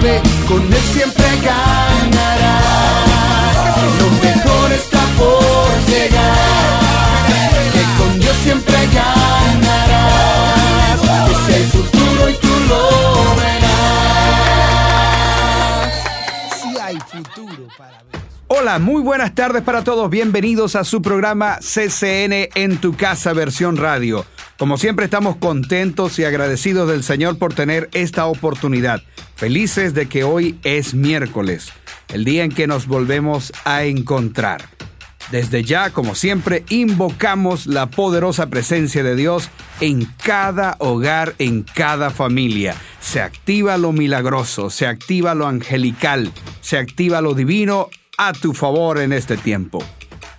sabe, con él siempre ganarás. Lo mejor está por llegar, que con Dios siempre ganarás. Es el futuro y tú lo verás. Si hay futuro para ver. Hola, muy buenas tardes para todos. Bienvenidos a su programa CCN en tu casa versión radio. Como siempre estamos contentos y agradecidos del Señor por tener esta oportunidad. Felices de que hoy es miércoles, el día en que nos volvemos a encontrar. Desde ya, como siempre, invocamos la poderosa presencia de Dios en cada hogar, en cada familia. Se activa lo milagroso, se activa lo angelical, se activa lo divino a tu favor en este tiempo.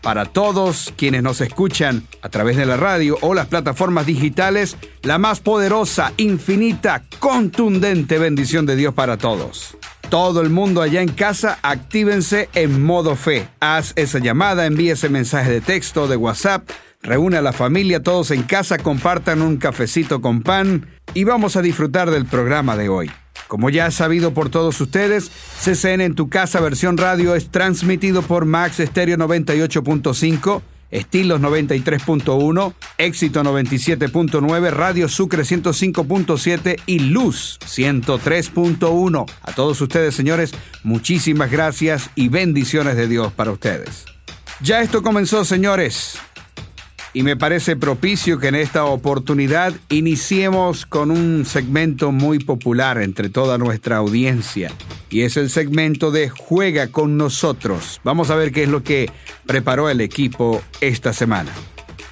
Para todos quienes nos escuchan a través de la radio o las plataformas digitales, la más poderosa, infinita, contundente bendición de Dios para todos. Todo el mundo allá en casa, actívense en modo fe. Haz esa llamada, envíe ese mensaje de texto, de WhatsApp, reúne a la familia, todos en casa, compartan un cafecito con pan y vamos a disfrutar del programa de hoy. Como ya es sabido por todos ustedes, CCN en tu casa versión radio es transmitido por Max Stereo 98.5, Estilos 93.1, Éxito 97.9, Radio Sucre 105.7 y Luz 103.1. A todos ustedes, señores, muchísimas gracias y bendiciones de Dios para ustedes. Ya esto comenzó, señores y me parece propicio que en esta oportunidad iniciemos con un segmento muy popular entre toda nuestra audiencia y es el segmento de Juega con nosotros. Vamos a ver qué es lo que preparó el equipo esta semana.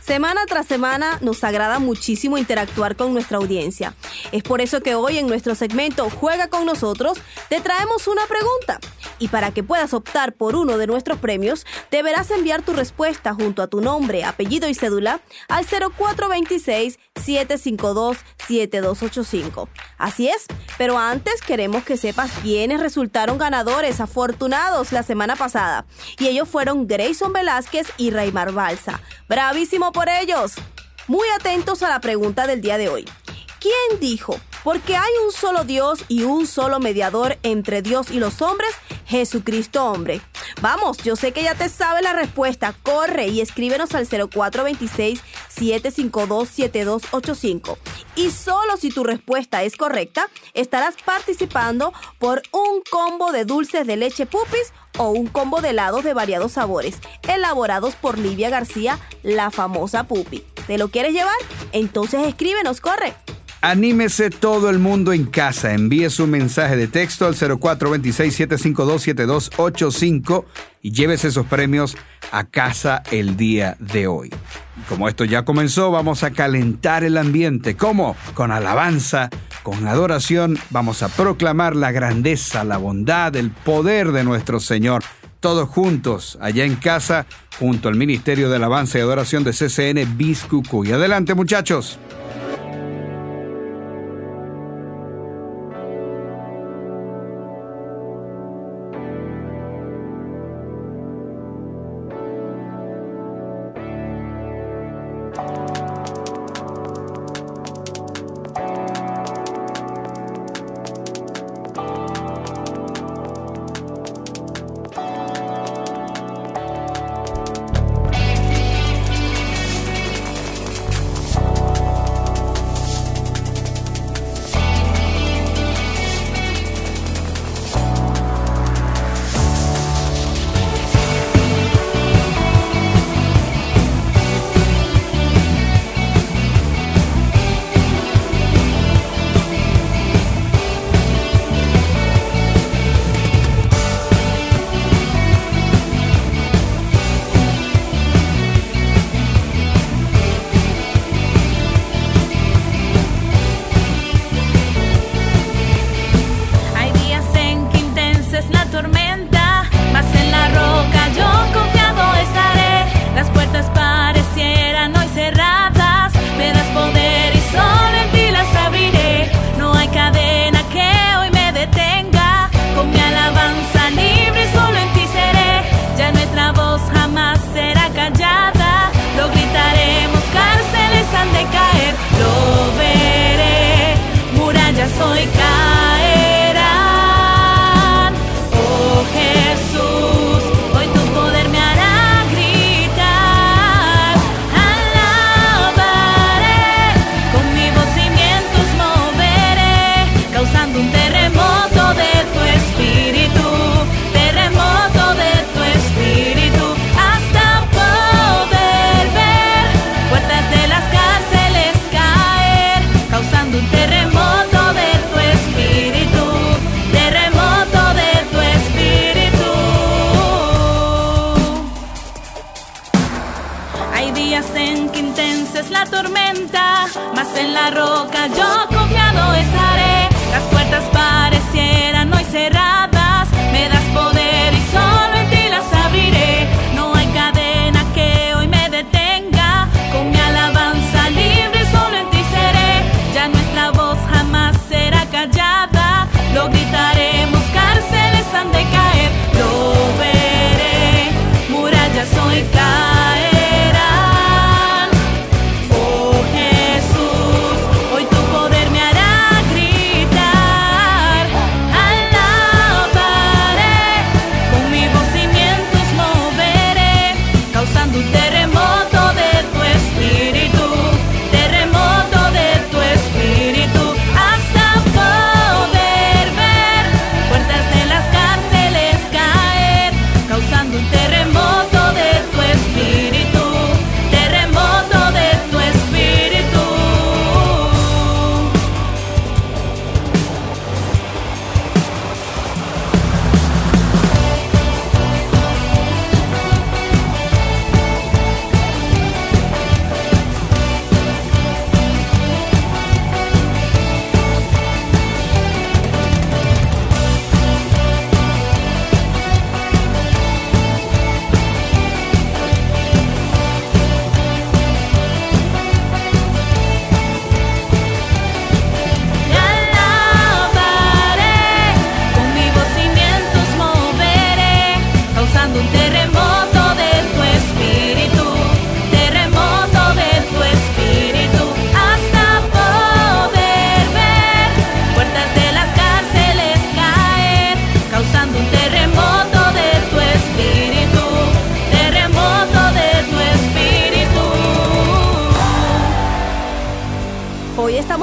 Semana tras semana nos agrada muchísimo interactuar con nuestra audiencia. Es por eso que hoy en nuestro segmento Juega con nosotros te traemos una pregunta. Y para que puedas optar por uno de nuestros premios, deberás enviar tu respuesta junto a tu nombre, apellido y cédula al 0426-752-7285. Así es, pero antes queremos que sepas quiénes resultaron ganadores afortunados la semana pasada. Y ellos fueron Grayson Velázquez y Raymar Balsa. ¡Bravísimo por ellos! Muy atentos a la pregunta del día de hoy. ¿Quién dijo? Porque hay un solo Dios y un solo mediador entre Dios y los hombres, Jesucristo hombre. Vamos, yo sé que ya te sabe la respuesta. Corre y escríbenos al 0426-752-7285. Y solo si tu respuesta es correcta, estarás participando por un combo de dulces de leche pupis o un combo de helados de variados sabores, elaborados por Livia García, la famosa pupi. ¿Te lo quieres llevar? Entonces escríbenos, corre. Anímese todo el mundo en casa. Envíe su mensaje de texto al 0426-752-7285 y llévese esos premios a casa el día de hoy. Como esto ya comenzó, vamos a calentar el ambiente. ¿Cómo? Con alabanza, con adoración vamos a proclamar la grandeza, la bondad, el poder de nuestro Señor. Todos juntos, allá en casa, junto al Ministerio de Alabanza y Adoración de CCN Biscucuy. Adelante, muchachos.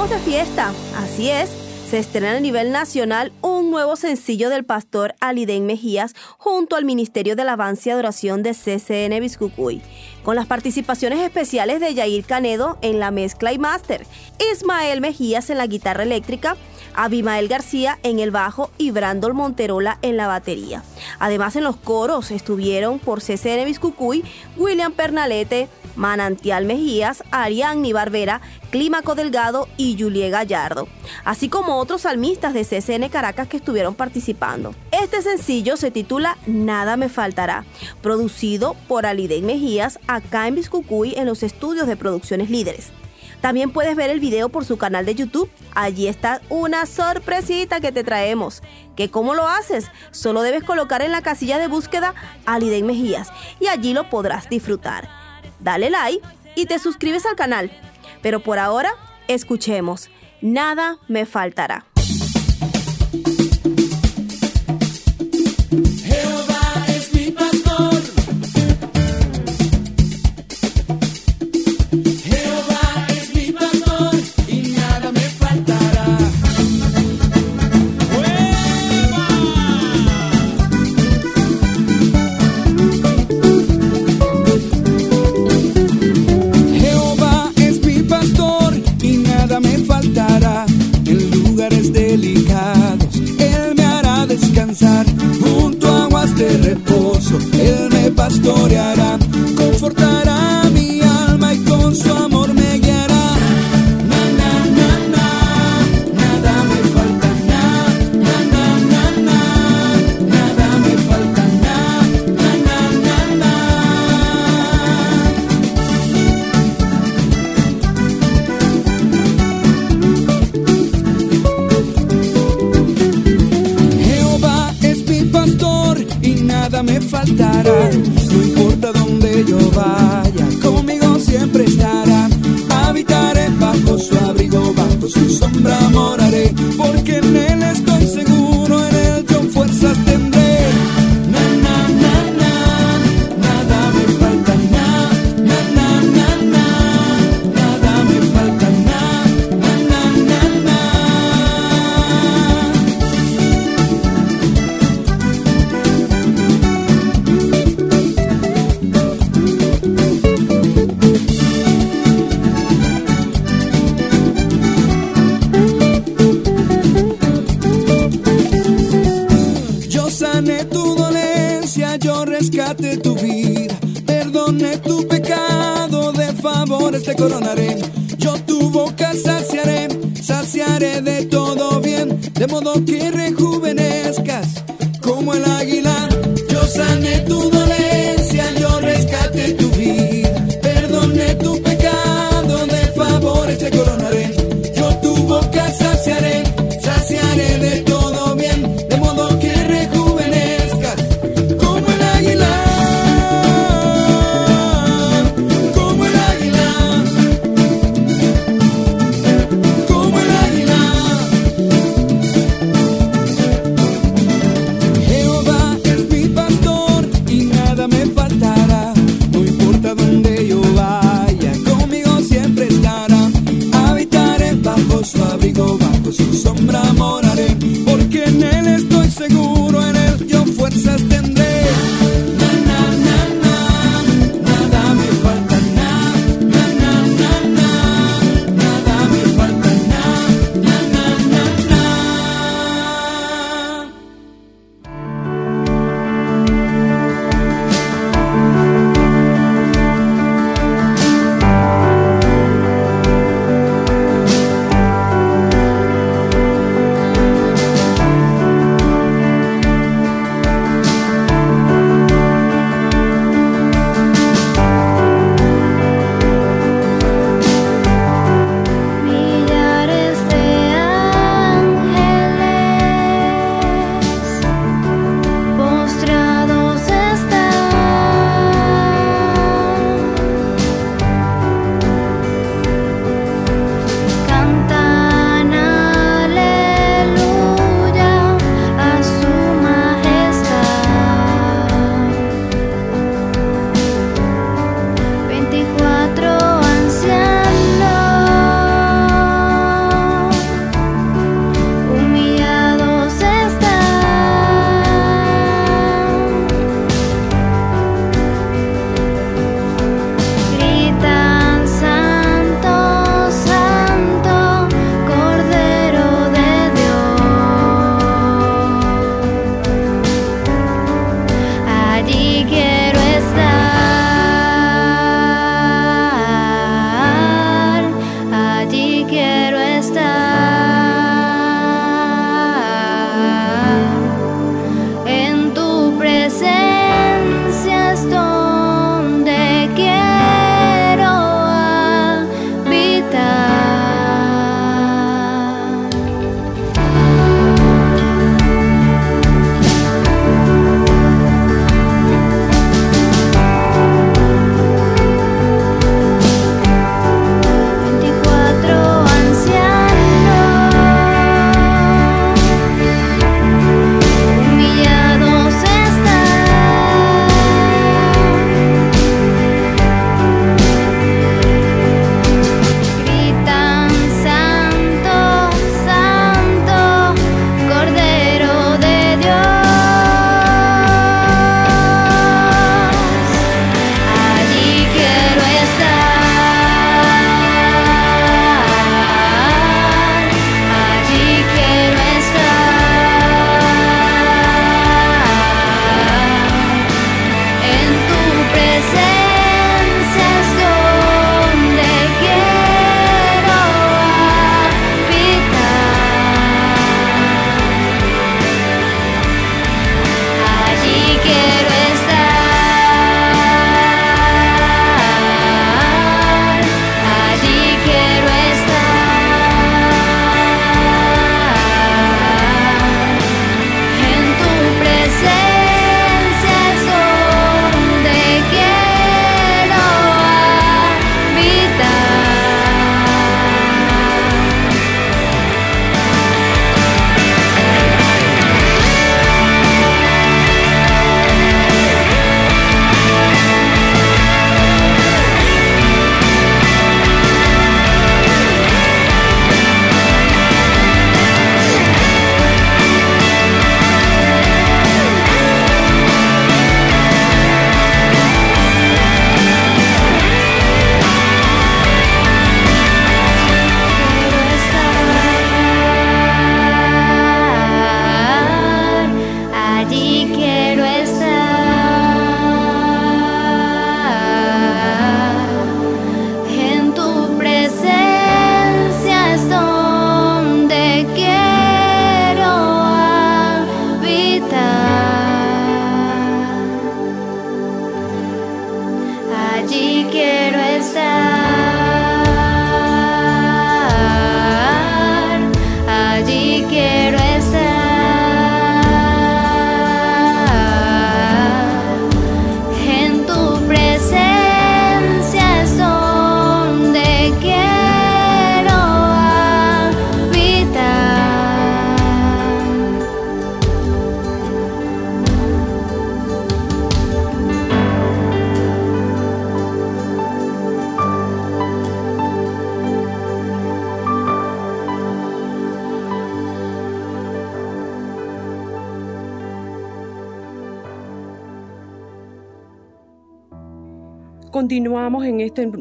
Estamos fiesta, así es. Se estrena a nivel nacional un nuevo sencillo del pastor Aliden Mejías junto al Ministerio de Alabanza y Adoración de CCN Biscucuy, con las participaciones especiales de Yair Canedo en la mezcla y máster, Ismael Mejías en la guitarra eléctrica, Abimael García en el bajo y Brandon Monterola en la batería. Además en los coros estuvieron por CCN Biscucuy, William Pernalete, Manantial Mejías, Ariadne Barbera, Clímaco Delgado y Julie Gallardo, así como otros salmistas de CCN Caracas que estuvieron participando. Este sencillo se titula Nada me faltará, producido por Aliden Mejías acá en Biscucuy en los estudios de Producciones Líderes. También puedes ver el video por su canal de YouTube. Allí está una sorpresita que te traemos. ¿Que cómo lo haces? Solo debes colocar en la casilla de búsqueda Aliden Mejías y allí lo podrás disfrutar. Dale like y te suscribes al canal. Pero por ahora, escuchemos. Nada me faltará. Me pastoreará.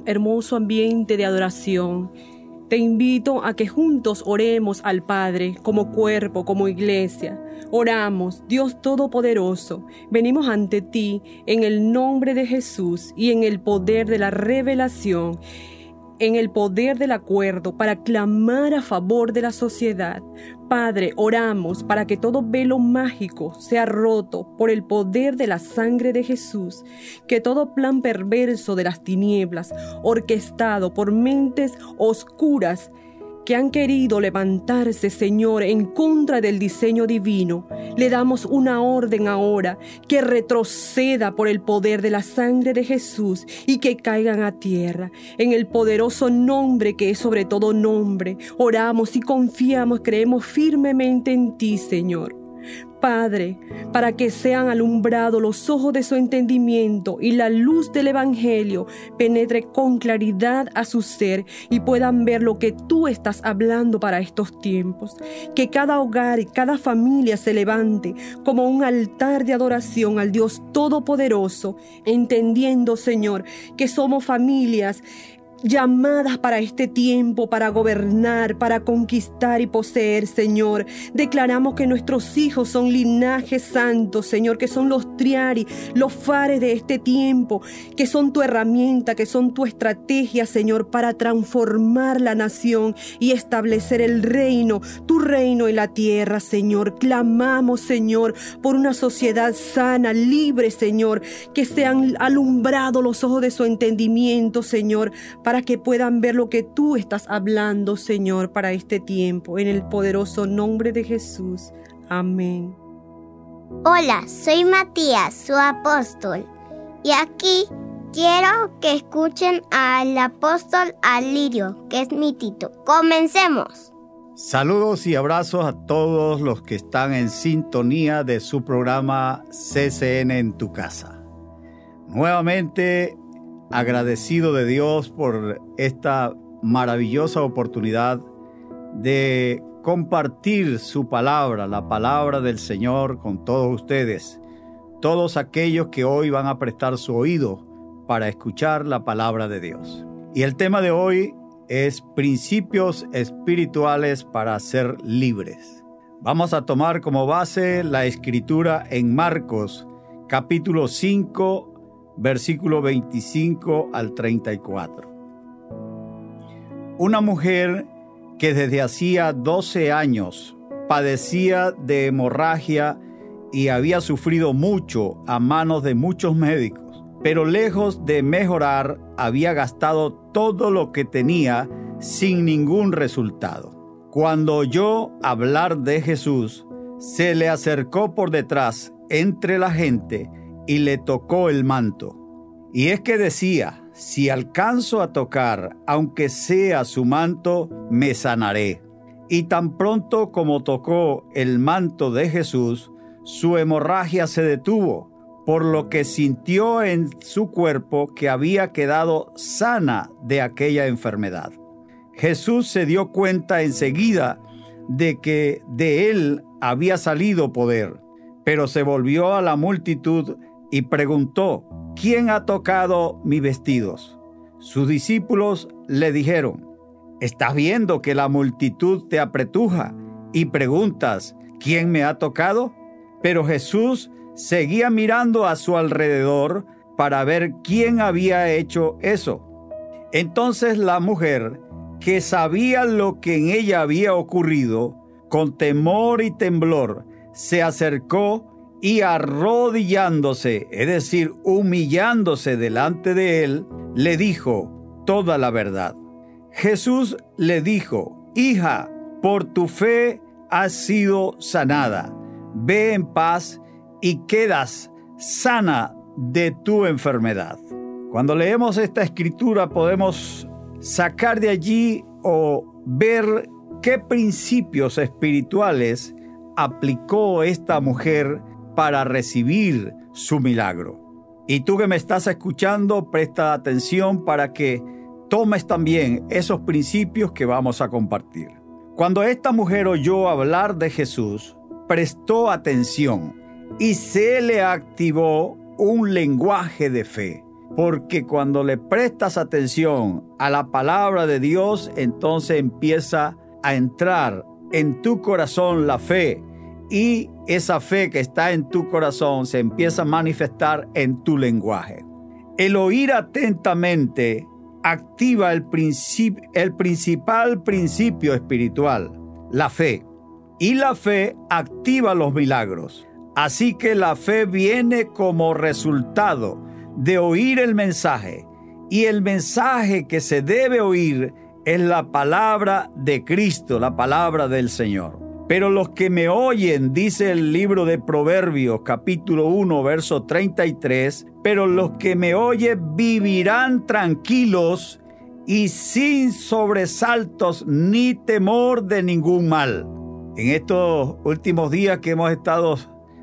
Hermoso ambiente de adoración. Te invito a que juntos oremos al Padre como cuerpo, como iglesia. Oramos, Dios Todopoderoso, venimos ante ti en el nombre de Jesús y en el poder de la revelación en el poder del acuerdo para clamar a favor de la sociedad. Padre, oramos para que todo velo mágico sea roto por el poder de la sangre de Jesús, que todo plan perverso de las tinieblas, orquestado por mentes oscuras, que han querido levantarse, Señor, en contra del diseño divino. Le damos una orden ahora que retroceda por el poder de la sangre de Jesús y que caigan a tierra. En el poderoso nombre que es sobre todo nombre, oramos y confiamos, creemos firmemente en ti, Señor. Padre, para que sean alumbrados los ojos de su entendimiento y la luz del Evangelio penetre con claridad a su ser y puedan ver lo que tú estás hablando para estos tiempos. Que cada hogar y cada familia se levante como un altar de adoración al Dios Todopoderoso, entendiendo, Señor, que somos familias llamadas para este tiempo, para gobernar, para conquistar y poseer, Señor. Declaramos que nuestros hijos son linajes santos, Señor, que son los triari, los fares de este tiempo, que son tu herramienta, que son tu estrategia, Señor, para transformar la nación y establecer el reino, tu reino en la tierra, Señor. Clamamos, Señor, por una sociedad sana, libre, Señor, que sean alumbrados los ojos de su entendimiento, Señor, para que puedan ver lo que tú estás hablando, Señor, para este tiempo. En el poderoso nombre de Jesús. Amén. Hola, soy Matías, su apóstol. Y aquí quiero que escuchen al apóstol Alirio, que es mi tito. Comencemos. Saludos y abrazos a todos los que están en sintonía de su programa CCN en tu casa. Nuevamente agradecido de Dios por esta maravillosa oportunidad de compartir su palabra, la palabra del Señor con todos ustedes, todos aquellos que hoy van a prestar su oído para escuchar la palabra de Dios. Y el tema de hoy es principios espirituales para ser libres. Vamos a tomar como base la escritura en Marcos capítulo 5 versículo 25 al 34. Una mujer que desde hacía 12 años padecía de hemorragia y había sufrido mucho a manos de muchos médicos, pero lejos de mejorar había gastado todo lo que tenía sin ningún resultado. Cuando oyó hablar de Jesús, se le acercó por detrás entre la gente y le tocó el manto. Y es que decía, si alcanzo a tocar, aunque sea su manto, me sanaré. Y tan pronto como tocó el manto de Jesús, su hemorragia se detuvo, por lo que sintió en su cuerpo que había quedado sana de aquella enfermedad. Jesús se dio cuenta enseguida de que de él había salido poder, pero se volvió a la multitud y preguntó, ¿quién ha tocado mis vestidos? Sus discípulos le dijeron, ¿estás viendo que la multitud te apretuja y preguntas, ¿quién me ha tocado? Pero Jesús seguía mirando a su alrededor para ver quién había hecho eso. Entonces la mujer, que sabía lo que en ella había ocurrido, con temor y temblor, se acercó y arrodillándose, es decir, humillándose delante de él, le dijo toda la verdad. Jesús le dijo, hija, por tu fe has sido sanada. Ve en paz y quedas sana de tu enfermedad. Cuando leemos esta escritura podemos sacar de allí o ver qué principios espirituales aplicó esta mujer para recibir su milagro. Y tú que me estás escuchando, presta atención para que tomes también esos principios que vamos a compartir. Cuando esta mujer oyó hablar de Jesús, prestó atención y se le activó un lenguaje de fe. porque cuando le prestas atención a la palabra de Dios, entonces empieza a entrar en tu corazón la fe y esa fe que está en tu corazón se empieza a manifestar en tu lenguaje. El oír atentamente activa el, principal principio espiritual, la fe. Y la fe activa los milagros. Así que la fe viene como resultado de oír el mensaje. Y el mensaje que se debe oír es la palabra de Cristo, la palabra del Señor. Pero los que me oyen, dice el libro de Proverbios capítulo 1, verso 33, pero los que me oyen vivirán tranquilos y sin sobresaltos ni temor de ningún mal. En estos últimos días que hemos estado,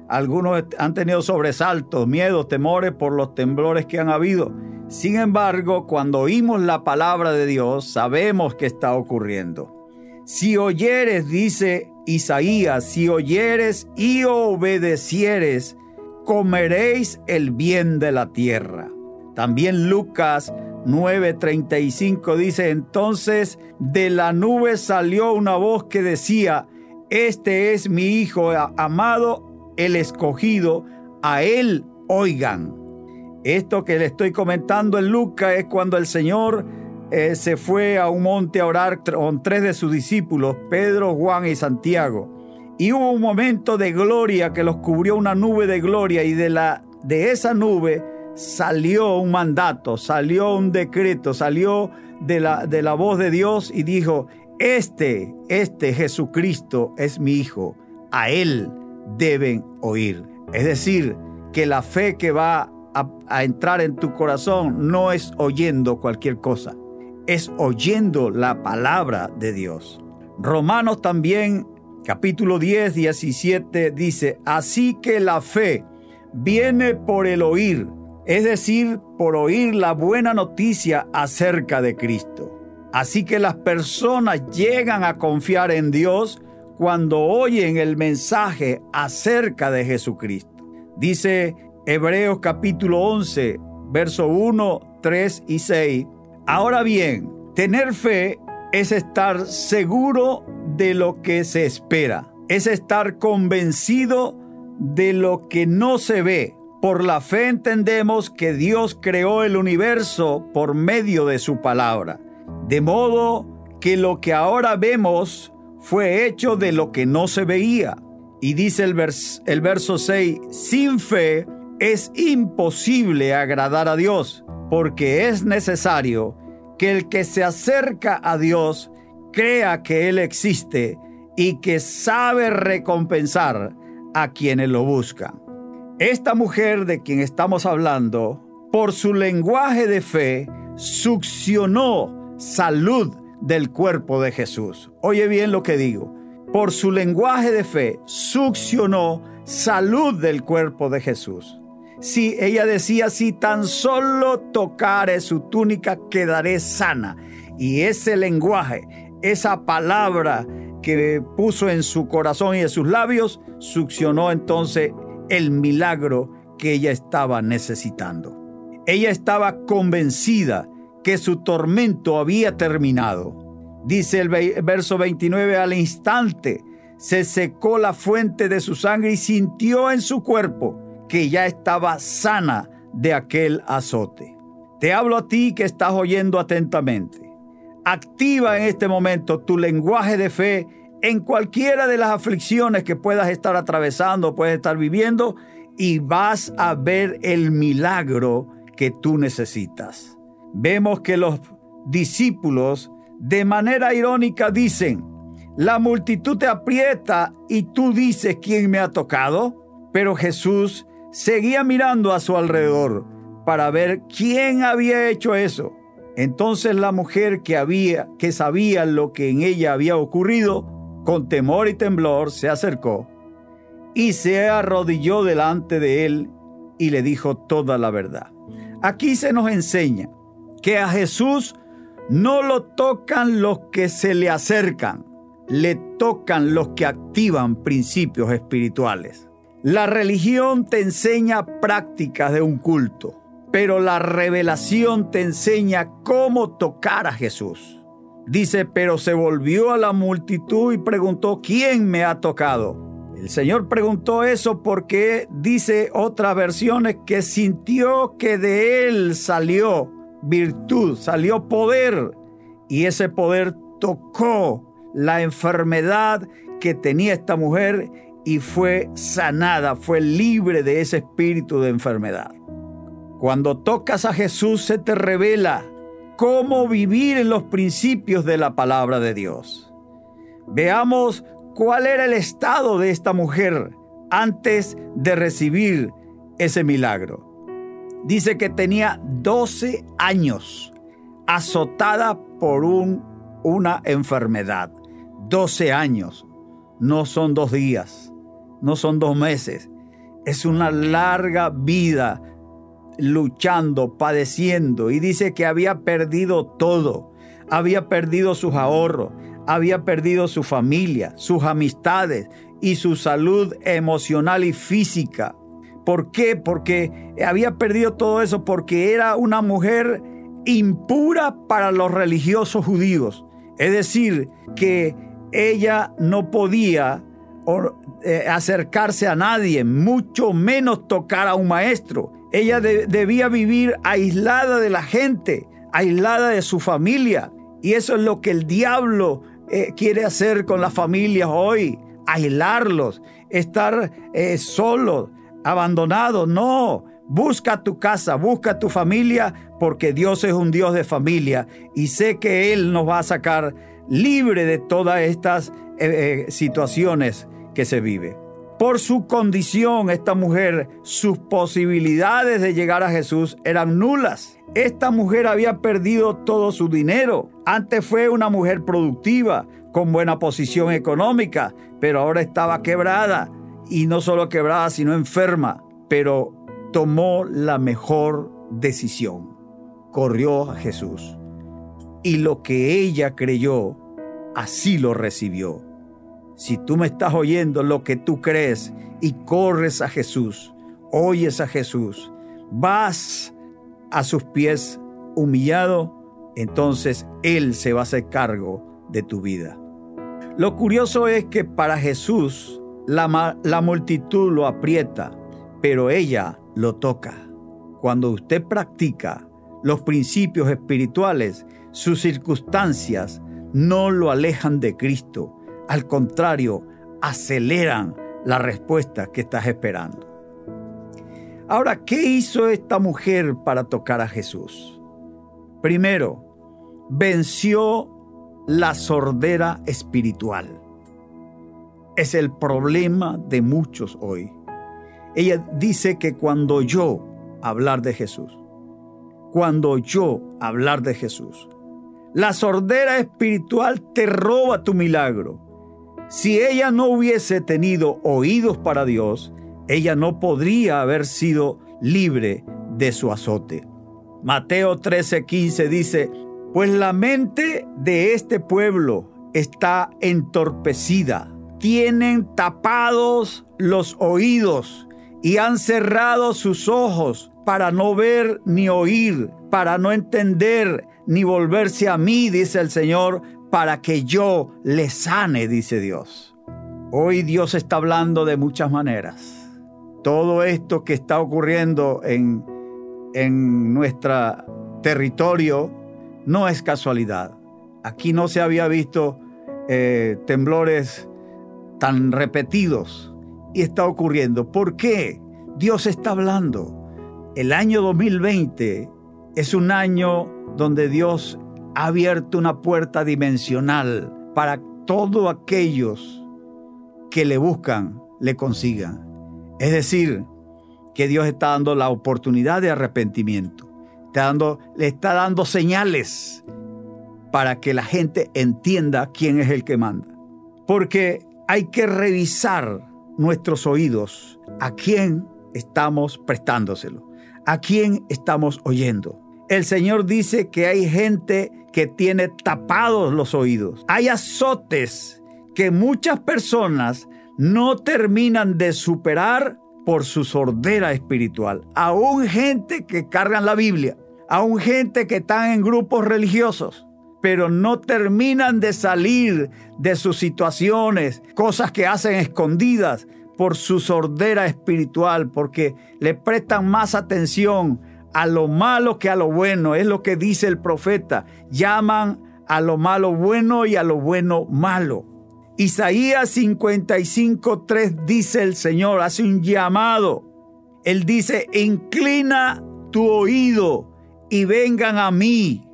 algunos han tenido sobresaltos, miedos, temores por los temblores que han habido. Sin embargo, cuando oímos la palabra de Dios, sabemos que está ocurriendo. Si oyeres, dice Isaías, si oyeres y obedecieres, comeréis el bien de la tierra. También Lucas 9:35 dice, entonces de la nube salió una voz que decía, este es mi Hijo amado, el escogido, a él oigan. Esto que le estoy comentando en Lucas es cuando el Señor eh, se fue a un monte a orar con tres de sus discípulos, Pedro, Juan y Santiago. Y hubo un momento de gloria que los cubrió una nube de gloria y de, la, de esa nube salió un mandato, salió un decreto, salió de la, de la voz de Dios y dijo, este, este Jesucristo es mi Hijo, a Él deben oír. Es decir, que la fe que va a, a entrar en tu corazón no es oyendo cualquier cosa, es oyendo la palabra de Dios. Romanos también, capítulo 10, 17, dice, así que la fe viene por el oír, es decir, por oír la buena noticia acerca de Cristo. Así que las personas llegan a confiar en Dios cuando oyen el mensaje acerca de Jesucristo. Dice Hebreos capítulo 11, verso 1, 3 y 6, Ahora bien, tener fe es estar seguro de lo que se espera, es estar convencido de lo que no se ve. Por la fe entendemos que Dios creó el universo por medio de su palabra, de modo que lo que ahora vemos fue hecho de lo que no se veía. Y dice el, el verso 6, sin fe es imposible agradar a Dios porque es necesario que el que se acerca a Dios crea que Él existe y que sabe recompensar a quienes lo buscan. Esta mujer de quien estamos hablando, por su lenguaje de fe, succionó salud del cuerpo de Jesús. Oye bien lo que digo. Por su lenguaje de fe, succionó salud del cuerpo de Jesús. Si ella decía, si tan solo tocare su túnica, quedaré sana. Y ese lenguaje, esa palabra que puso en su corazón y en sus labios, succionó entonces el milagro que ella estaba necesitando. Ella estaba convencida que su tormento había terminado. Dice el verso 29, al instante se secó la fuente de su sangre y sintió en su cuerpo que ya estaba sana de aquel azote. Te hablo a ti que estás oyendo atentamente. Activa en este momento tu lenguaje de fe en cualquiera de las aflicciones que puedas estar atravesando, puedes estar viviendo, y vas a ver el milagro que tú necesitas. Vemos que los discípulos de manera irónica dicen, la multitud te aprieta y tú dices quién me ha tocado, pero Jesús seguía mirando a su alrededor para ver quién había hecho eso. Entonces la mujer que había que sabía lo que en ella había ocurrido, con temor y temblor se acercó y se arrodilló delante de él y le dijo toda la verdad. Aquí se nos enseña que a Jesús no lo tocan los que se le acercan, le tocan los que activan principios espirituales. La religión te enseña prácticas de un culto, pero la revelación te enseña cómo tocar a Jesús. Dice, pero se volvió a la multitud y preguntó, ¿quién me ha tocado? El Señor preguntó eso porque dice otras versiones que sintió que de él salió virtud, salió poder y ese poder tocó la enfermedad que tenía esta mujer y fue sanada, fue libre de ese espíritu de enfermedad. Cuando tocas a Jesús se te revela cómo vivir en los principios de la palabra de Dios. Veamos cuál era el estado de esta mujer antes de recibir ese milagro. Dice que tenía 12 años azotada por un, una enfermedad. 12 años. No son dos días, no son dos meses. Es una larga vida luchando, padeciendo. Y dice que había perdido todo. Había perdido sus ahorros, había perdido su familia, sus amistades y su salud emocional y física. ¿Por qué? Porque había perdido todo eso porque era una mujer impura para los religiosos judíos. Es decir, que ella no podía eh, acercarse a nadie, mucho menos tocar a un maestro. Ella debía vivir aislada de la gente, aislada de su familia. Y eso es lo que el diablo eh, quiere hacer con las familias hoy, aislarlos, estar eh, solos, abandonados. No, busca tu casa, busca tu familia, porque Dios es un Dios de familia y sé que Él nos va a sacar libre de todas estas eh, situaciones que se vive. Por su condición, esta mujer, sus posibilidades de llegar a Jesús eran nulas. Esta mujer había perdido todo su dinero. Antes fue una mujer productiva, con buena posición económica, pero ahora estaba quebrada. Y no solo quebrada, sino enferma. Pero tomó la mejor decisión. Corrió a Jesús. Y lo que ella creyó, así lo recibió. Si tú me estás oyendo lo que tú crees y corres a Jesús, oyes a Jesús, vas a sus pies humillado, entonces Él se va a hacer cargo de tu vida. Lo curioso es que para Jesús la, multitud lo aprieta, pero ella lo toca. Cuando usted practica los principios espirituales, sus circunstancias no lo alejan de Cristo al contrario, aceleran la respuesta que estás esperando. Ahora, ¿qué hizo esta mujer para tocar a Jesús? Primero, venció la sordera espiritual. Es el problema de muchos hoy. Ella dice que cuando yo hablar de Jesús, cuando yo hablar de Jesús, la sordera espiritual te roba tu milagro si ella no hubiese tenido oídos para Dios, ella no podría haber sido libre de su azote. Mateo 13:15 dice, pues la mente de este pueblo está entorpecida, tienen tapados los oídos y han cerrado sus ojos para no ver ni oír, para no entender ni volverse a mí, dice el Señor, para que yo le sane, dice Dios. Hoy Dios está hablando de muchas maneras. Todo esto que está ocurriendo en, en nuestro territorio no es casualidad. Aquí no se había visto eh, temblores tan repetidos y está ocurriendo. ¿Por qué? Dios está hablando. El año 2020 es un año donde Dios ha abierto una puerta dimensional para todos aquellos que le buscan, le consigan. Es decir, que Dios está dando la oportunidad de arrepentimiento. Dando, le está dando señales para que la gente entienda quién es el que manda. Porque hay que revisar nuestros oídos, a quién estamos prestándoselo, a quién estamos oyendo. El Señor dice que hay gente que tiene tapados los oídos. Hay azotes que muchas personas no terminan de superar por su sordera espiritual. Aún gente que cargan la Biblia, aún gente que están en grupos religiosos, pero no terminan de salir de sus situaciones, cosas que hacen escondidas por su sordera espiritual, porque le prestan más atención a lo malo que a lo bueno. Es lo que dice el profeta. Llaman a lo malo bueno y a lo bueno malo. Isaías 55.3 dice el Señor, hace un llamado. Él dice, inclina tu oído y vengan a mí.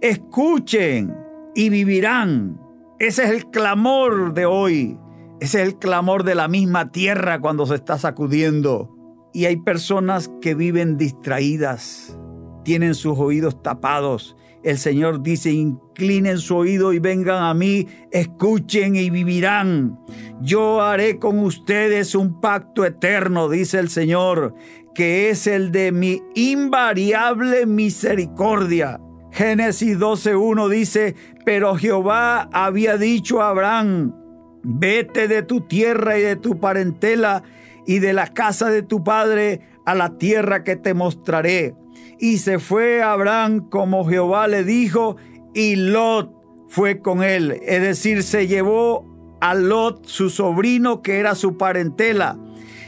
Escuchen y vivirán. Ese es el clamor de hoy. Ese es el clamor de la misma tierra cuando se está sacudiendo. Y hay personas que viven distraídas, tienen sus oídos tapados. El Señor dice, inclinen su oído y vengan a mí, escuchen y vivirán. Yo haré con ustedes un pacto eterno, dice el Señor, que es el de mi invariable misericordia. Génesis 12.1 dice, pero Jehová había dicho a Abraham, vete de tu tierra y de tu parentela y de la casa de tu padre a la tierra que te mostraré. Y se fue Abraham como Jehová le dijo, y Lot fue con él. Es decir, se llevó a Lot, su sobrino, que era su parentela.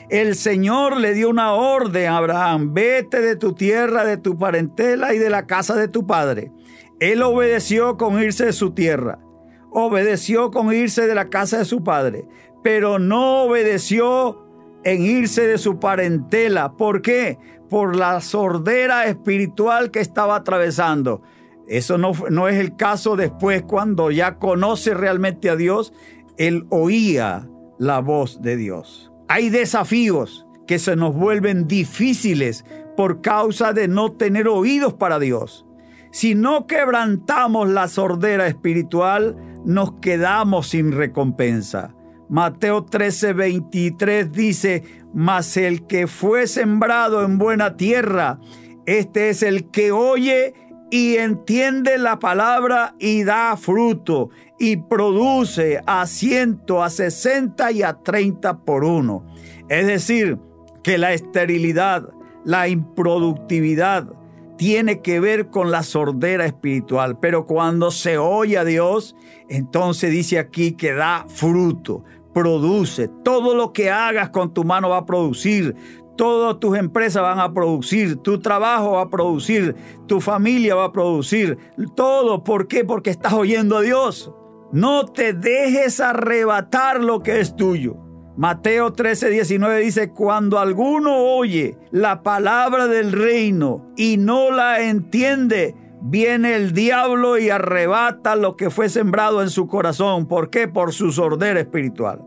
El Señor le dio una orden a Abraham, vete de tu tierra, de tu parentela y de la casa de tu padre. Él obedeció con irse de su tierra, obedeció con irse de la casa de su padre, pero no obedeció en irse de su parentela. ¿Por qué? Por la sordera espiritual que estaba atravesando. Eso no, no es el caso después cuando ya conoce realmente a Dios, él oía la voz de Dios. Hay desafíos que se nos vuelven difíciles por causa de no tener oídos para Dios. Si no quebrantamos la sordera espiritual, nos quedamos sin recompensa. Mateo 13, 23 dice, mas el que fue sembrado en buena tierra, este es el que oye y entiende la palabra y da fruto y produce a ciento, a sesenta y a treinta por uno. Es decir, que la esterilidad, la improductividad, tiene que ver con la sordera espiritual, pero cuando se oye a Dios, entonces dice aquí que da fruto produce. Todo lo que hagas con tu mano va a producir. Todas tus empresas van a producir, tu trabajo va a producir, tu familia va a producir. Todo, ¿por qué? Porque estás oyendo a Dios. No te dejes arrebatar lo que es tuyo. Mateo 13, 19 dice, cuando alguno oye la palabra del reino y no la entiende, viene el diablo y arrebata lo que fue sembrado en su corazón. ¿Por qué? Por su sordera espiritual.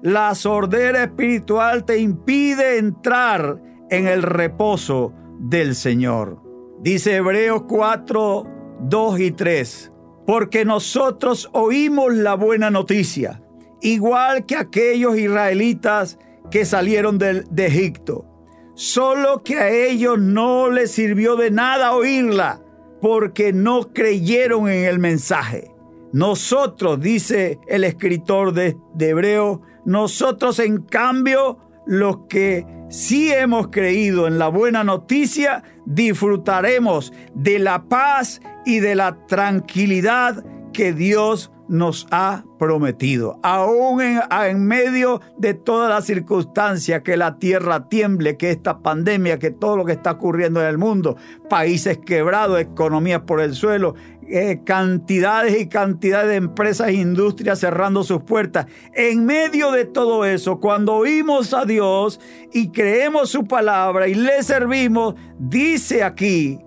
La sordera espiritual te impide entrar en el reposo del Señor. Dice Hebreos 4, 2 y 3. Porque nosotros oímos la buena noticia, igual que aquellos israelitas que salieron de, de Egipto. Solo que a ellos no les sirvió de nada oírla porque no creyeron en el mensaje. Nosotros, dice el escritor de, Hebreo, nosotros en cambio, los que sí hemos creído en la buena noticia, disfrutaremos de la paz y de la tranquilidad que Dios nos ha prometido. Aún en, medio de todas las circunstancias, que la tierra tiemble, que esta pandemia, que todo lo que está ocurriendo en el mundo, países quebrados, economías por el suelo, eh, cantidades y cantidades de empresas e industrias cerrando sus puertas. En medio de todo eso, cuando oímos a Dios y creemos su palabra y le servimos, dice aquí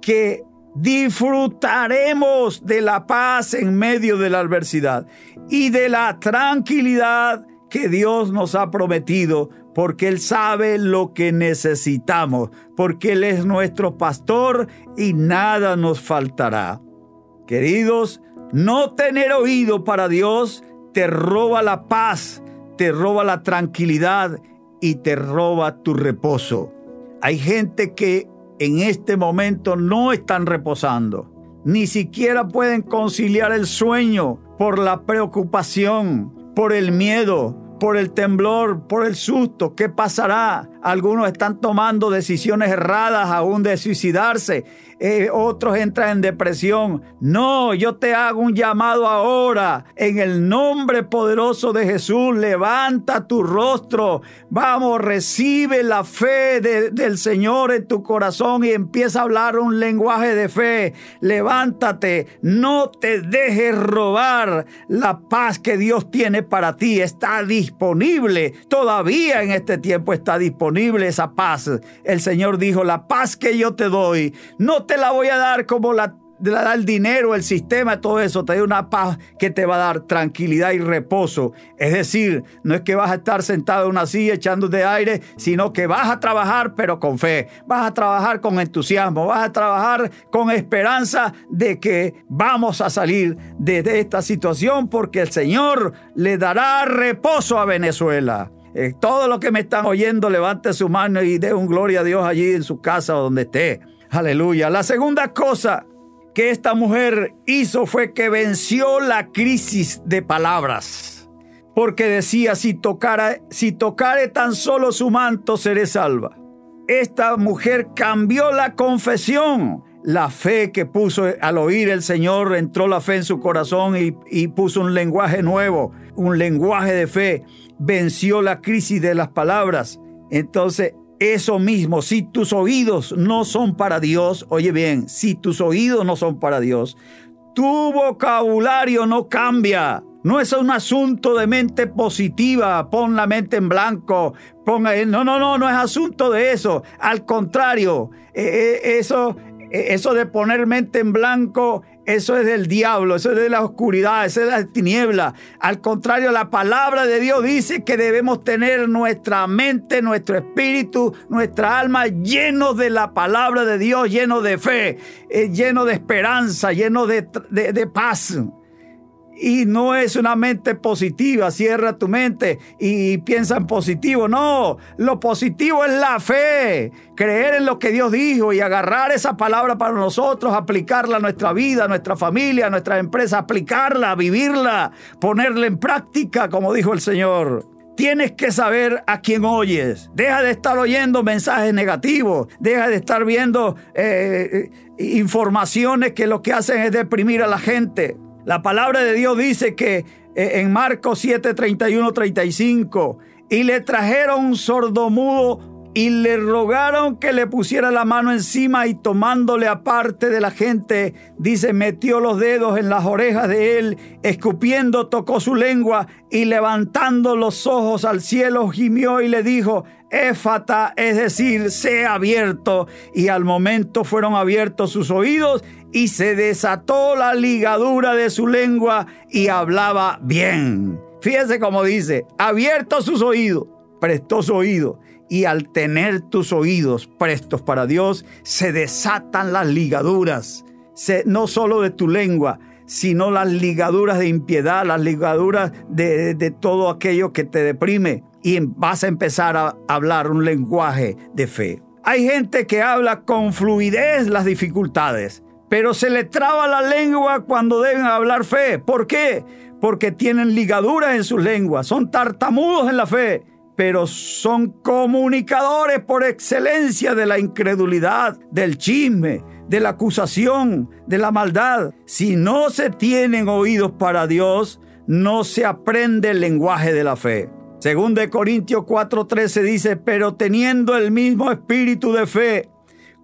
que disfrutaremos de la paz en medio de la adversidad y de la tranquilidad que Dios nos ha prometido, porque Él sabe lo que necesitamos, porque Él es nuestro pastor y nada nos faltará. Queridos, no tener oído para Dios te roba la paz, te roba la tranquilidad y te roba tu reposo. Hay gente que en este momento no están reposando. Ni siquiera pueden conciliar el sueño por la preocupación, por el miedo, por el temblor, por el susto. ¿Qué pasará? Algunos están tomando decisiones erradas aún de suicidarse. Eh, otros entran en depresión. No, yo te hago un llamado ahora. En el nombre poderoso de Jesús, levanta tu rostro. Vamos, recibe la fe del Señor en tu corazón y empieza a hablar un lenguaje de fe. Levántate, no te dejes robar la paz que Dios tiene para ti. Está disponible. Todavía en este tiempo está disponible esa paz. El Señor dijo, la paz que yo te doy, no te la voy a dar como la, da el dinero, el sistema, todo eso. Te da una paz que te va a dar tranquilidad y reposo. Es decir, no es que vas a estar sentado en una silla echando de aire, sino que vas a trabajar, pero con fe. Vas a trabajar con entusiasmo. Vas a trabajar con esperanza de que vamos a salir de esta situación porque el Señor le dará reposo a Venezuela. Eh, todo lo que me están oyendo, levante su mano y dé un gloria a Dios allí en su casa o donde esté. Aleluya. La segunda cosa que esta mujer hizo fue que venció la crisis de palabras. Porque decía, si tocara, si tocare tan solo su manto, seré salva. Esta mujer cambió la confesión. La fe que puso al oír el Señor, entró la fe en su corazón y, y puso un lenguaje nuevo, un lenguaje de fe. Venció la crisis de las palabras. Entonces eso mismo, si tus oídos no son para Dios, oye bien, si tus oídos no son para Dios, tu vocabulario no cambia. No es un asunto de mente positiva, pon la mente en blanco, ponga, no, no, no, no es asunto de eso. Al contrario, eh, eh, eso, eh, eso de poner mente en blanco eso es del diablo, eso es de la oscuridad, eso es de la tiniebla. Al contrario, la palabra de Dios dice que debemos tener nuestra mente, nuestro espíritu, nuestra alma llenos de la palabra de Dios, lleno de fe, eh, lleno de esperanza, lleno de, de paz. Y no es una mente positiva, cierra tu mente y piensa en positivo. No, lo positivo es la fe, creer en lo que Dios dijo y agarrar esa palabra para nosotros, aplicarla a nuestra vida, a nuestra familia, a nuestra empresa, aplicarla, vivirla, ponerla en práctica, como dijo el Señor. Tienes que saber a quién oyes. Deja de estar oyendo mensajes negativos. Deja de estar viendo eh, eh, informaciones que lo que hacen es deprimir a la gente. La palabra de Dios dice que eh, en Marcos 7, 31, 35, y le trajeron un sordomudo y le rogaron que le pusiera la mano encima y tomándole aparte de la gente, dice, metió los dedos en las orejas de él, escupiendo tocó su lengua y levantando los ojos al cielo gimió y le dijo, éfata, es decir, sea abierto. Y al momento fueron abiertos sus oídos y se desató la ligadura de su lengua y hablaba bien. Fíjese cómo dice, abiertos sus oídos, prestó su oído. Y al tener tus oídos prestos para Dios, se desatan las ligaduras, no solo de tu lengua, sino las ligaduras de impiedad, las ligaduras de todo aquello que te deprime. Y vas a empezar a hablar un lenguaje de fe. Hay gente que habla con fluidez las dificultades, pero se le traba la lengua cuando deben hablar fe. ¿Por qué? Porque tienen ligaduras en sus lenguas, son tartamudos en la fe, pero son comunicadores por excelencia de la incredulidad, del chisme, de la acusación, de la maldad. Si no se tienen oídos para Dios, no se aprende el lenguaje de la fe. Según de Corintios 4:13 dice, pero teniendo el mismo espíritu de fe,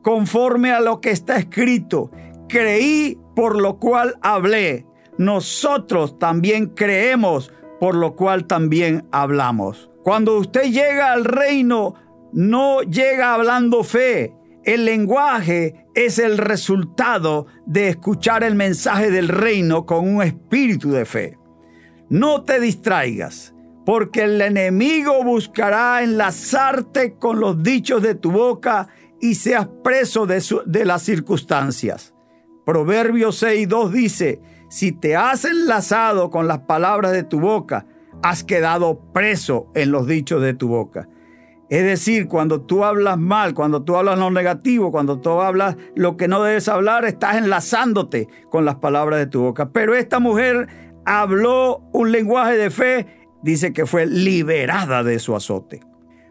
conforme a lo que está escrito, creí, por lo cual hablé. Nosotros también creemos, por lo cual también hablamos. Cuando usted llega al reino, no llega hablando fe. El lenguaje es el resultado de escuchar el mensaje del reino con un espíritu de fe. No te distraigas, porque el enemigo buscará enlazarte con los dichos de tu boca y seas preso de, las circunstancias. Proverbios 6.2 dice, si te has enlazado con las palabras de tu boca, has quedado preso en los dichos de tu boca. Es decir, cuando tú hablas mal, cuando tú hablas lo negativo, cuando tú hablas lo que no debes hablar, estás enlazándote con las palabras de tu boca. Pero esta mujer habló un lenguaje de fe dice que fue liberada de su azote.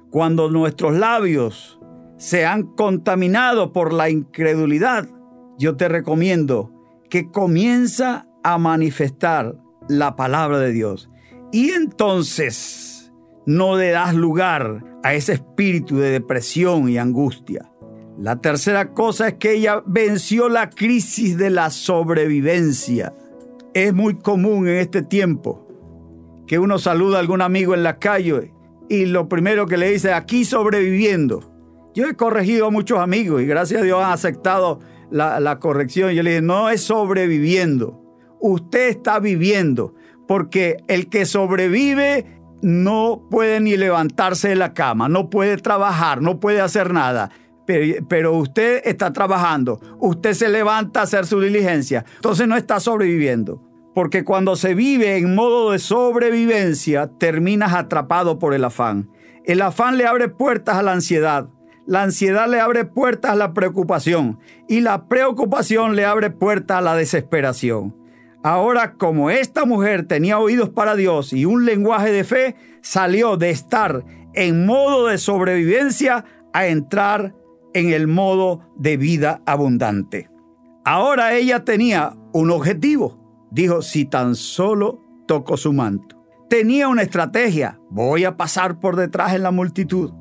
Cuando nuestros labios se han contaminado por la incredulidad, yo te recomiendo que comienza a manifestar la palabra de Dios. Y entonces no le das lugar a ese espíritu de depresión y angustia. La tercera cosa es que ella venció la crisis de la sobrevivencia. Es muy común en este tiempo que uno saluda a algún amigo en la calle y lo primero que le dice, aquí sobreviviendo. Yo he corregido a muchos amigos y gracias a Dios han aceptado la, la corrección. Yo le dije, no es sobreviviendo. Usted está viviendo porque el que sobrevive no puede ni levantarse de la cama, no puede trabajar, no puede hacer nada. Pero, pero, usted está trabajando, usted se levanta a hacer su diligencia, entonces no está sobreviviendo. Porque cuando se vive en modo de sobrevivencia, terminas atrapado por el afán. El afán le abre puertas a la ansiedad, la ansiedad le abre puertas a la preocupación y la preocupación le abre puertas a la desesperación. Ahora, como esta mujer tenía oídos para Dios y un lenguaje de fe, salió de estar en modo de sobrevivencia a entrar en el modo de vida abundante. Ahora ella tenía un objetivo. Dijo, si tan solo toco su manto. Tenía una estrategia, voy a pasar por detrás en la multitud.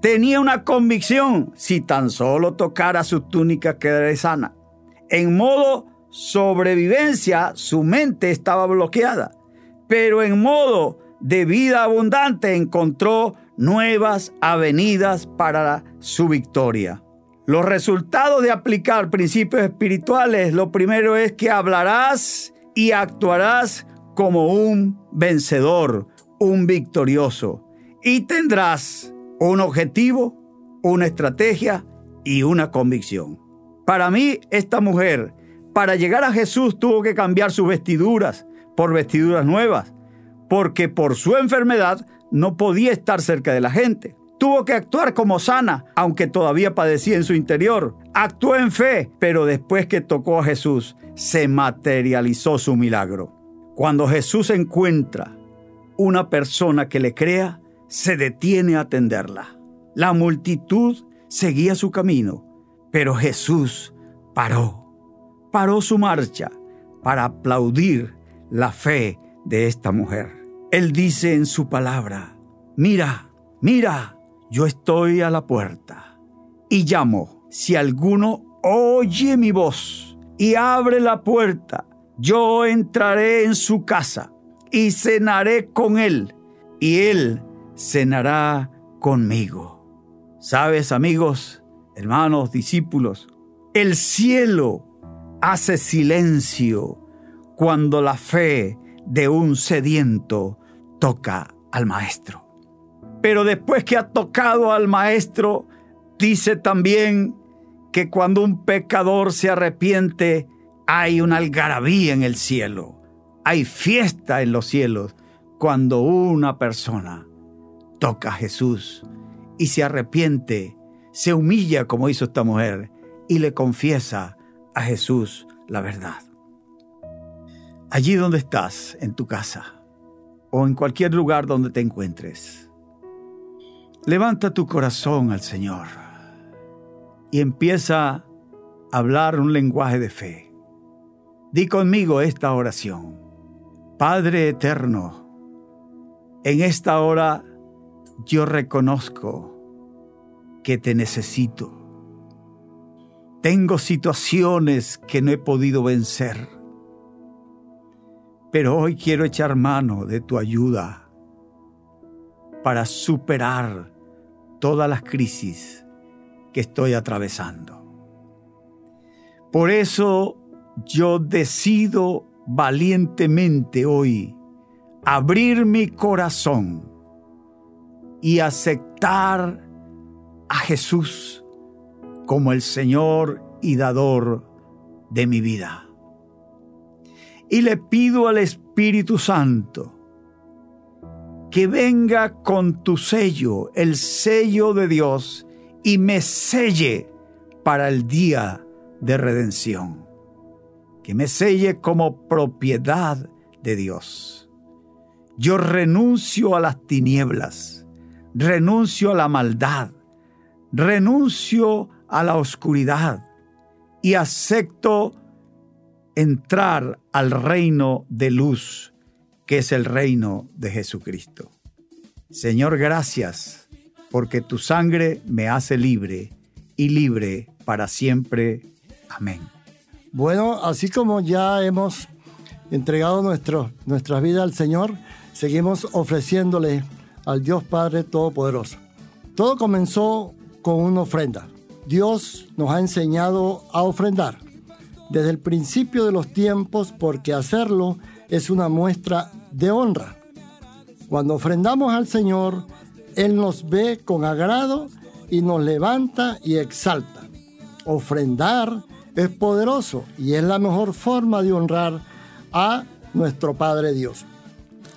Tenía una convicción, si tan solo tocara su túnica quedaré sana. En modo sobrevivencia, su mente estaba bloqueada, pero en modo de vida abundante encontró nuevas avenidas para su victoria. Los resultados de aplicar principios espirituales, lo primero es que hablarás y actuarás como un vencedor, un victorioso, y tendrás un objetivo, una estrategia y una convicción. Para mí, esta mujer para llegar a Jesús tuvo que cambiar sus vestiduras por vestiduras nuevas, porque por su enfermedad no podía estar cerca de la gente. Tuvo que actuar como sana, aunque todavía padecía en su interior. Actuó en fe, pero después que tocó a Jesús, se materializó su milagro. Cuando Jesús encuentra una persona que le crea, se detiene a atenderla. La multitud seguía su camino, pero Jesús paró paró su marcha para aplaudir la fe de esta mujer. Él dice en su palabra, mira, mira, yo estoy a la puerta y llamo. Si alguno oye mi voz y abre la puerta, yo entraré en su casa y cenaré con él y él cenará conmigo. ¿Sabes, amigos, hermanos, discípulos? El cielo hace silencio cuando la fe de un sediento toca al maestro. Pero después que ha tocado al maestro, dice también que cuando un pecador se arrepiente, hay una algarabía en el cielo, hay fiesta en los cielos cuando una persona toca a Jesús y se arrepiente, se humilla como hizo esta mujer y le confiesa a Jesús la verdad. Allí donde estás, en tu casa o en cualquier lugar donde te encuentres, levanta tu corazón al Señor y empieza a hablar un lenguaje de fe. Di conmigo esta oración. Padre eterno, en esta hora yo reconozco que te necesito tengo situaciones que no he podido vencer. Pero hoy quiero echar mano de tu ayuda para superar todas las crisis estoy atravesando. Por eso yo decido valientemente hoy abrir mi corazón y aceptar a Jesús como el Señor y dador de mi vida. Y le pido al Espíritu Santo que venga con tu sello, el sello de Dios, y me selle para el día de redención. Que me selle como propiedad de Dios. Yo renuncio a las tinieblas, renuncio a la maldad, renuncio a la oscuridad y acepto entrar al reino de luz, que es el reino de Jesucristo. Señor, gracias, porque tu sangre me hace libre y libre para siempre. Amén. Bueno, así como ya hemos entregado nuestro, nuestras vidas al Señor, seguimos ofreciéndole al Dios Padre Todopoderoso. Todo comenzó con una ofrenda. Dios nos ha enseñado a ofrendar desde el principio de los tiempos porque hacerlo es una muestra de honra. Cuando ofrendamos al Señor, Él nos ve con agrado y nos levanta y exalta. Ofrendar es poderoso y es la mejor forma de honrar a nuestro Padre Dios.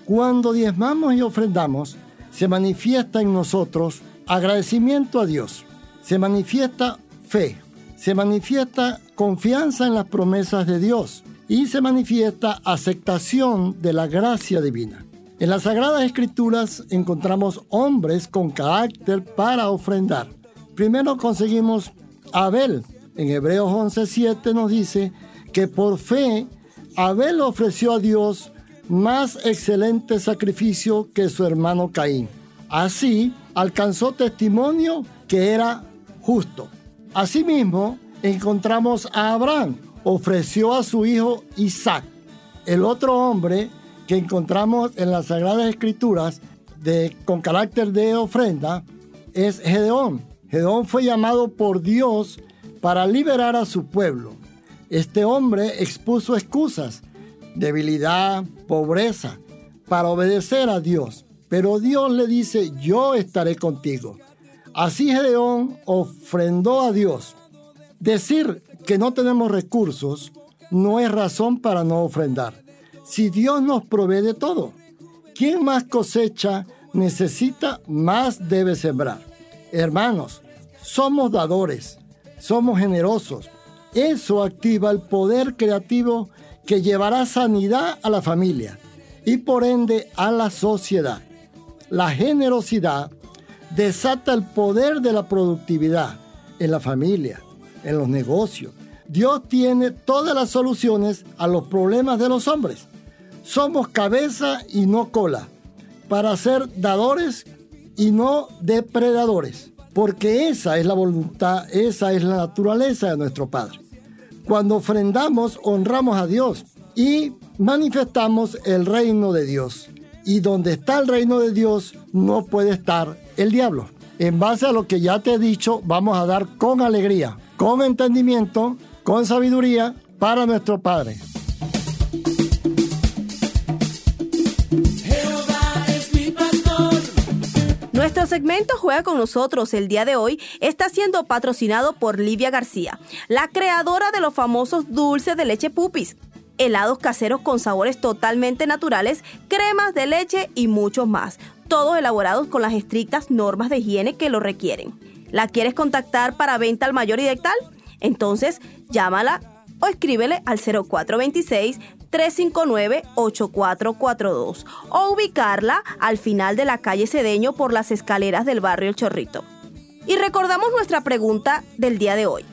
Cuando diezmamos y ofrendamos, se manifiesta en nosotros agradecimiento a Dios, se manifiesta fe, se manifiesta confianza en las promesas de Dios y se manifiesta aceptación de la gracia divina. En las Sagradas Escrituras encontramos hombres con carácter para ofrendar. Primero conseguimos Abel. En Hebreos 11:7 nos dice que por fe Abel ofreció a Dios más excelente sacrificio que su hermano Caín. Así alcanzó testimonio que era justo. Asimismo, encontramos a Abraham. Ofreció a su hijo Isaac. El otro hombre que encontramos en las Sagradas Escrituras de, con carácter de ofrenda es Gedeón. Gedeón fue llamado por Dios para liberar a su pueblo. Este hombre expuso excusas, debilidad, pobreza, para obedecer a Dios. Pero Dios le dice, yo estaré contigo. Así Gedeón ofrendó a Dios. Decir que no tenemos recursos no es razón para no ofrendar si Dios nos provee de todo? Quien más cosecha necesita, más debe sembrar. Hermanos, somos dadores, somos generosos. Eso activa el poder creativo que llevará sanidad a la familia y por ende a la sociedad. La generosidad desata el poder de la productividad en la familia, en los negocios. Dios tiene todas las soluciones a los problemas de los hombres. Somos cabeza y no cola, para ser dadores y no depredadores, porque esa es la voluntad, esa es la naturaleza de nuestro Padre. Cuando ofrendamos, honramos a Dios y manifestamos el reino de Dios. Y donde está el reino de Dios, no puede estar el diablo. En base a lo que ya te he dicho, vamos a dar con alegría, con entendimiento, con sabiduría para nuestro Padre. Nuestro segmento Juega con nosotros el día de hoy está siendo patrocinado por Livia García, la creadora de los famosos dulces de leche pupis, helados caseros con sabores totalmente naturales, cremas de leche y muchos más, todos elaborados con las estrictas normas de higiene que lo requieren. ¿La quieres contactar para venta al mayor y tal? Entonces, llámala o escríbele al 0426 359-8442 o ubicarla al final de la calle Cedeño por las escaleras del barrio El Chorrito. Y recordamos nuestra pregunta del día de hoy.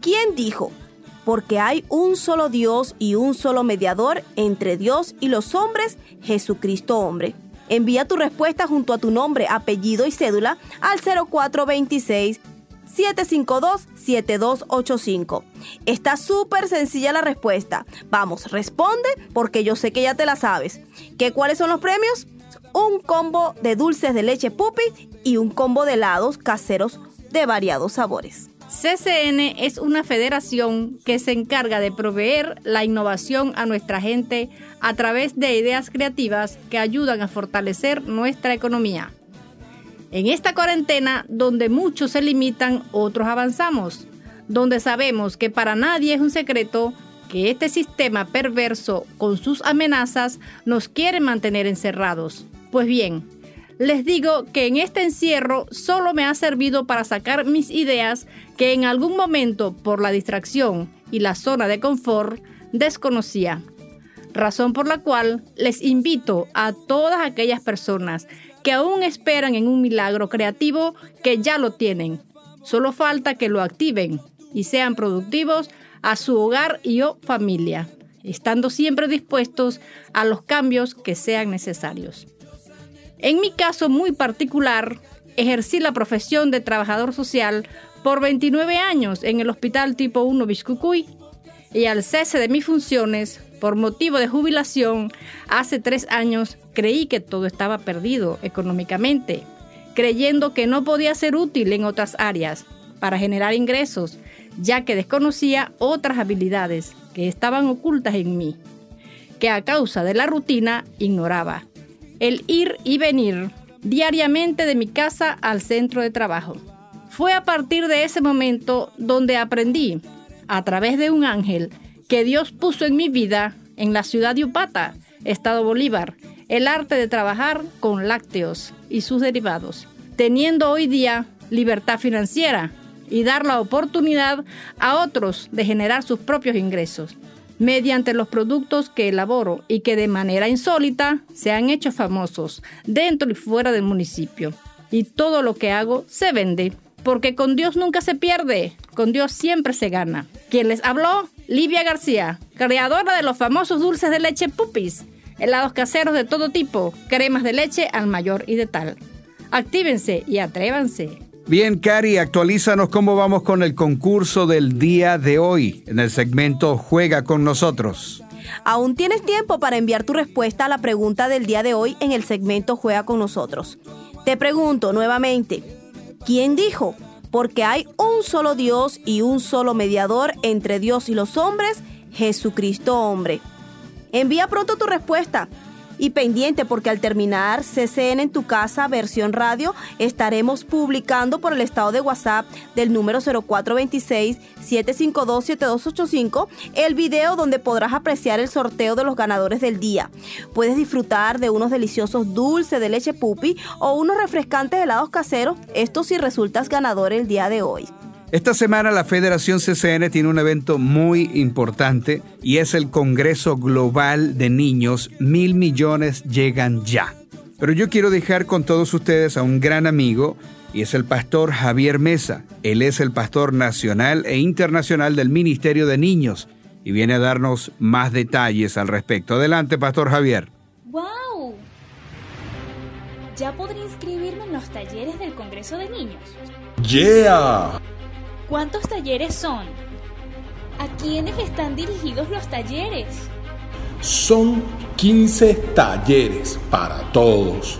¿Quién dijo? Porque hay un solo Dios y un solo mediador entre Dios y los hombres, Jesucristo hombre. Envía tu respuesta junto a tu nombre, apellido y cédula al 0426 752-7285. Está súper sencilla la respuesta. Vamos, responde porque yo sé que ya te la sabes. ¿Qué cuáles son los premios? Un combo de dulces de leche pupi y un combo de helados caseros de variados sabores. CCN es una federación que se encarga de proveer la innovación a nuestra gente a través de ideas creativas que ayudan a fortalecer nuestra economía. En esta cuarentena, donde muchos se limitan, otros avanzamos, donde sabemos que para nadie es un secreto que este sistema perverso con sus amenazas nos quiere mantener encerrados. Pues bien, les digo que en este encierro solo me ha servido para sacar mis ideas que en algún momento por la distracción y la zona de confort desconocía. razón por la cual les invito a todas aquellas personas que aún esperan en un milagro creativo que ya lo tienen. Solo falta que lo activen y sean productivos a su hogar y o familia, estando siempre dispuestos a los cambios que sean necesarios. En mi caso muy particular, ejercí la profesión de trabajador social por 29 años en el Hospital Tipo 1 Biscucuy y al cese de mis funciones por motivo de jubilación hace tres años creí que todo estaba perdido económicamente, creyendo que no podía ser útil en otras áreas para generar ingresos, ya que desconocía otras habilidades que estaban ocultas en mí, que a causa de la rutina ignoraba. El ir y venir diariamente de mi casa al centro de trabajo. Fue a partir de ese momento donde aprendí, a través de un ángel, que Dios puso en mi vida en la ciudad de Upata, Estado Bolívar, el arte de trabajar con lácteos y sus derivados, teniendo hoy día libertad financiera y dar la oportunidad a otros de generar sus propios ingresos mediante los productos que elaboro y que de manera insólita se han hecho famosos dentro y fuera del municipio. Y todo lo que hago se vende, porque con Dios nunca se pierde, con Dios siempre se gana. Quien les habló, Livia García, creadora de los famosos dulces de leche pupis, helados caseros de todo tipo, cremas de leche al mayor y de tal. Actívense y atrévanse. Bien, Cari, actualízanos cómo vamos con el concurso del día de hoy en el segmento Juega con nosotros. Aún tienes tiempo para enviar tu respuesta a la pregunta del día de hoy en el segmento Juega con nosotros. Te pregunto nuevamente, ¿quién dijo? Porque hay un solo Dios y un solo mediador entre Dios y los hombres, Jesucristo hombre. Envía pronto tu respuesta y pendiente porque al terminar CCN en tu casa versión radio estaremos publicando por el estado de WhatsApp del número 0426-752-7285 el video donde podrás apreciar el sorteo de los ganadores del día. Puedes disfrutar de unos deliciosos dulces de leche pupi o unos refrescantes helados caseros, esto si resultas ganador el día de hoy. Esta semana la Federación CCN tiene un evento muy importante y es el Congreso Global de Niños. Mil millones llegan ya. Pero yo quiero dejar con todos ustedes a un gran amigo y es el pastor Javier Mesa. Él es el pastor nacional e internacional del Ministerio de Niños y viene a darnos más detalles al respecto. Adelante, pastor Javier. ¡Wow! Ya podré inscribirme en los talleres del Congreso de Niños. ¡Yeah! ¿Cuántos talleres son? ¿A quiénes están dirigidos los talleres? Son 15 talleres para todos.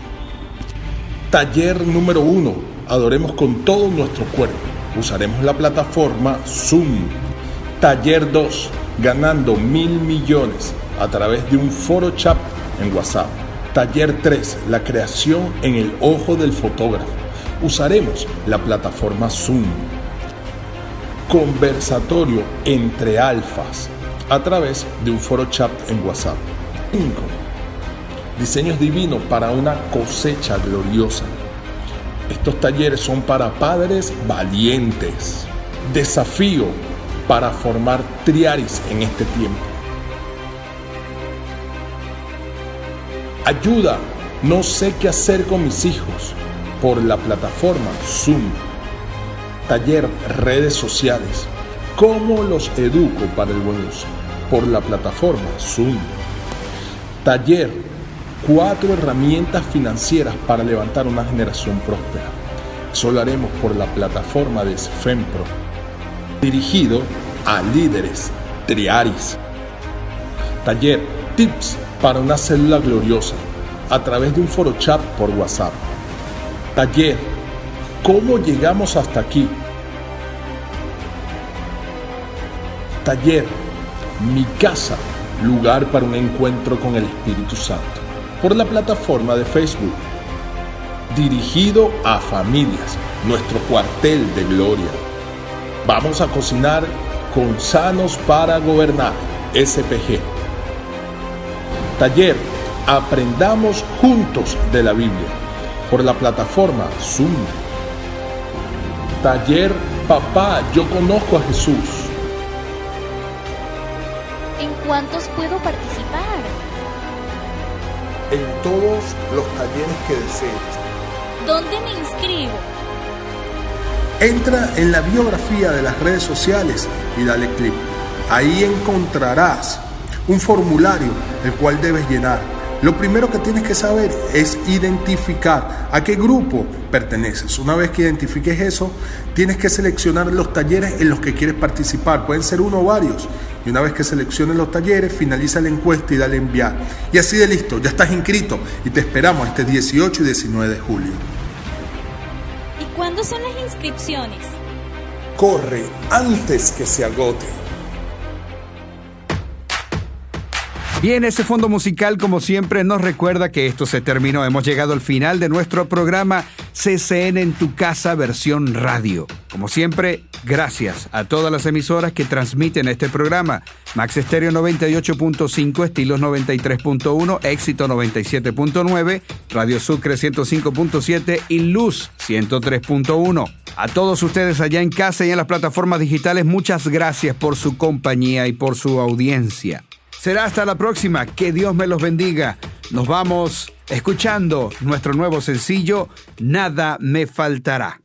Taller número 1. Adoremos con todo nuestro cuerpo. Usaremos la plataforma Zoom. Taller 2. Ganando mil millones a través de un foro chat en WhatsApp. Taller 3. La creación en el ojo del fotógrafo. Usaremos la plataforma Zoom conversatorio entre alfas a través de un foro chat en WhatsApp. 5. Diseños divinos para una cosecha gloriosa. Estos talleres son para padres valientes. Desafío para formar triaris en este tiempo. Ayuda, no sé qué hacer con mis hijos por la plataforma Zoom taller redes sociales. ¿Cómo los educo para el buen uso? Por la plataforma Zoom. Taller, cuatro herramientas financieras para levantar una generación próspera. Eso lo haremos por la plataforma de FEMPRO, dirigido a líderes triaris. Taller, tips para una célula gloriosa a través de un foro chat por WhatsApp. Taller, ¿cómo llegamos hasta aquí? Taller, mi casa, lugar para un encuentro con el Espíritu Santo, por la plataforma de Facebook. Dirigido a familias, nuestro cuartel de gloria. Vamos a cocinar con Sanos para Gobernar, SPG. Taller, aprendamos juntos de la Biblia, por la plataforma Zoom. Taller, papá, yo conozco a Jesús cuántos puedo participar? En todos los talleres que desees. ¿Dónde me inscribo? Entra en la biografía de las redes sociales y dale clic. Ahí encontrarás un formulario el cual debes llenar. Lo primero que tienes que saber es identificar a qué grupo perteneces. Una vez que identifiques eso, tienes que seleccionar los talleres en los que quieres participar. Pueden ser uno o varios. Y una vez que selecciones los talleres, finaliza la encuesta y dale enviar. Y así de listo, ya estás inscrito y te esperamos este 18 y 19 de julio. ¿Y cuándo son las inscripciones? Corre antes que se agote. Bien, ese fondo musical, como siempre, nos recuerda que esto se terminó. Hemos llegado al final de nuestro programa CCN en tu casa, versión radio. Como siempre, gracias a todas las emisoras que transmiten este programa. Max Estéreo 98.5, Estilos 93.1, Éxito 97.9, Radio Sucre 105.7 y Luz 103.1. A todos ustedes allá en casa y en las plataformas digitales, muchas gracias por su compañía y por su audiencia. Será hasta la próxima. Que Dios me los bendiga. Nos vamos escuchando nuestro nuevo sencillo, Nada me faltará.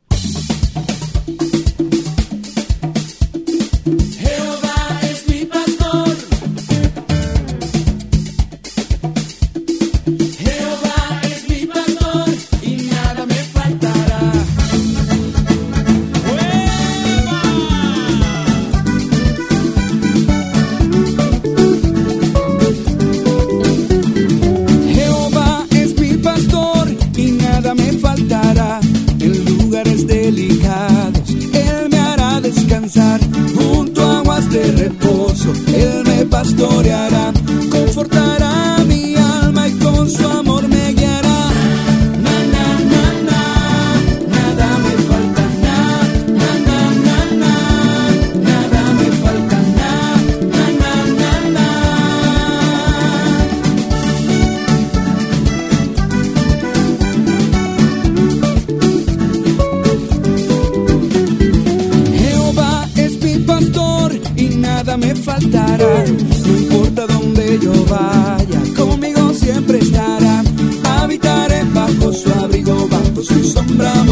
Abrigo, bajo su sombra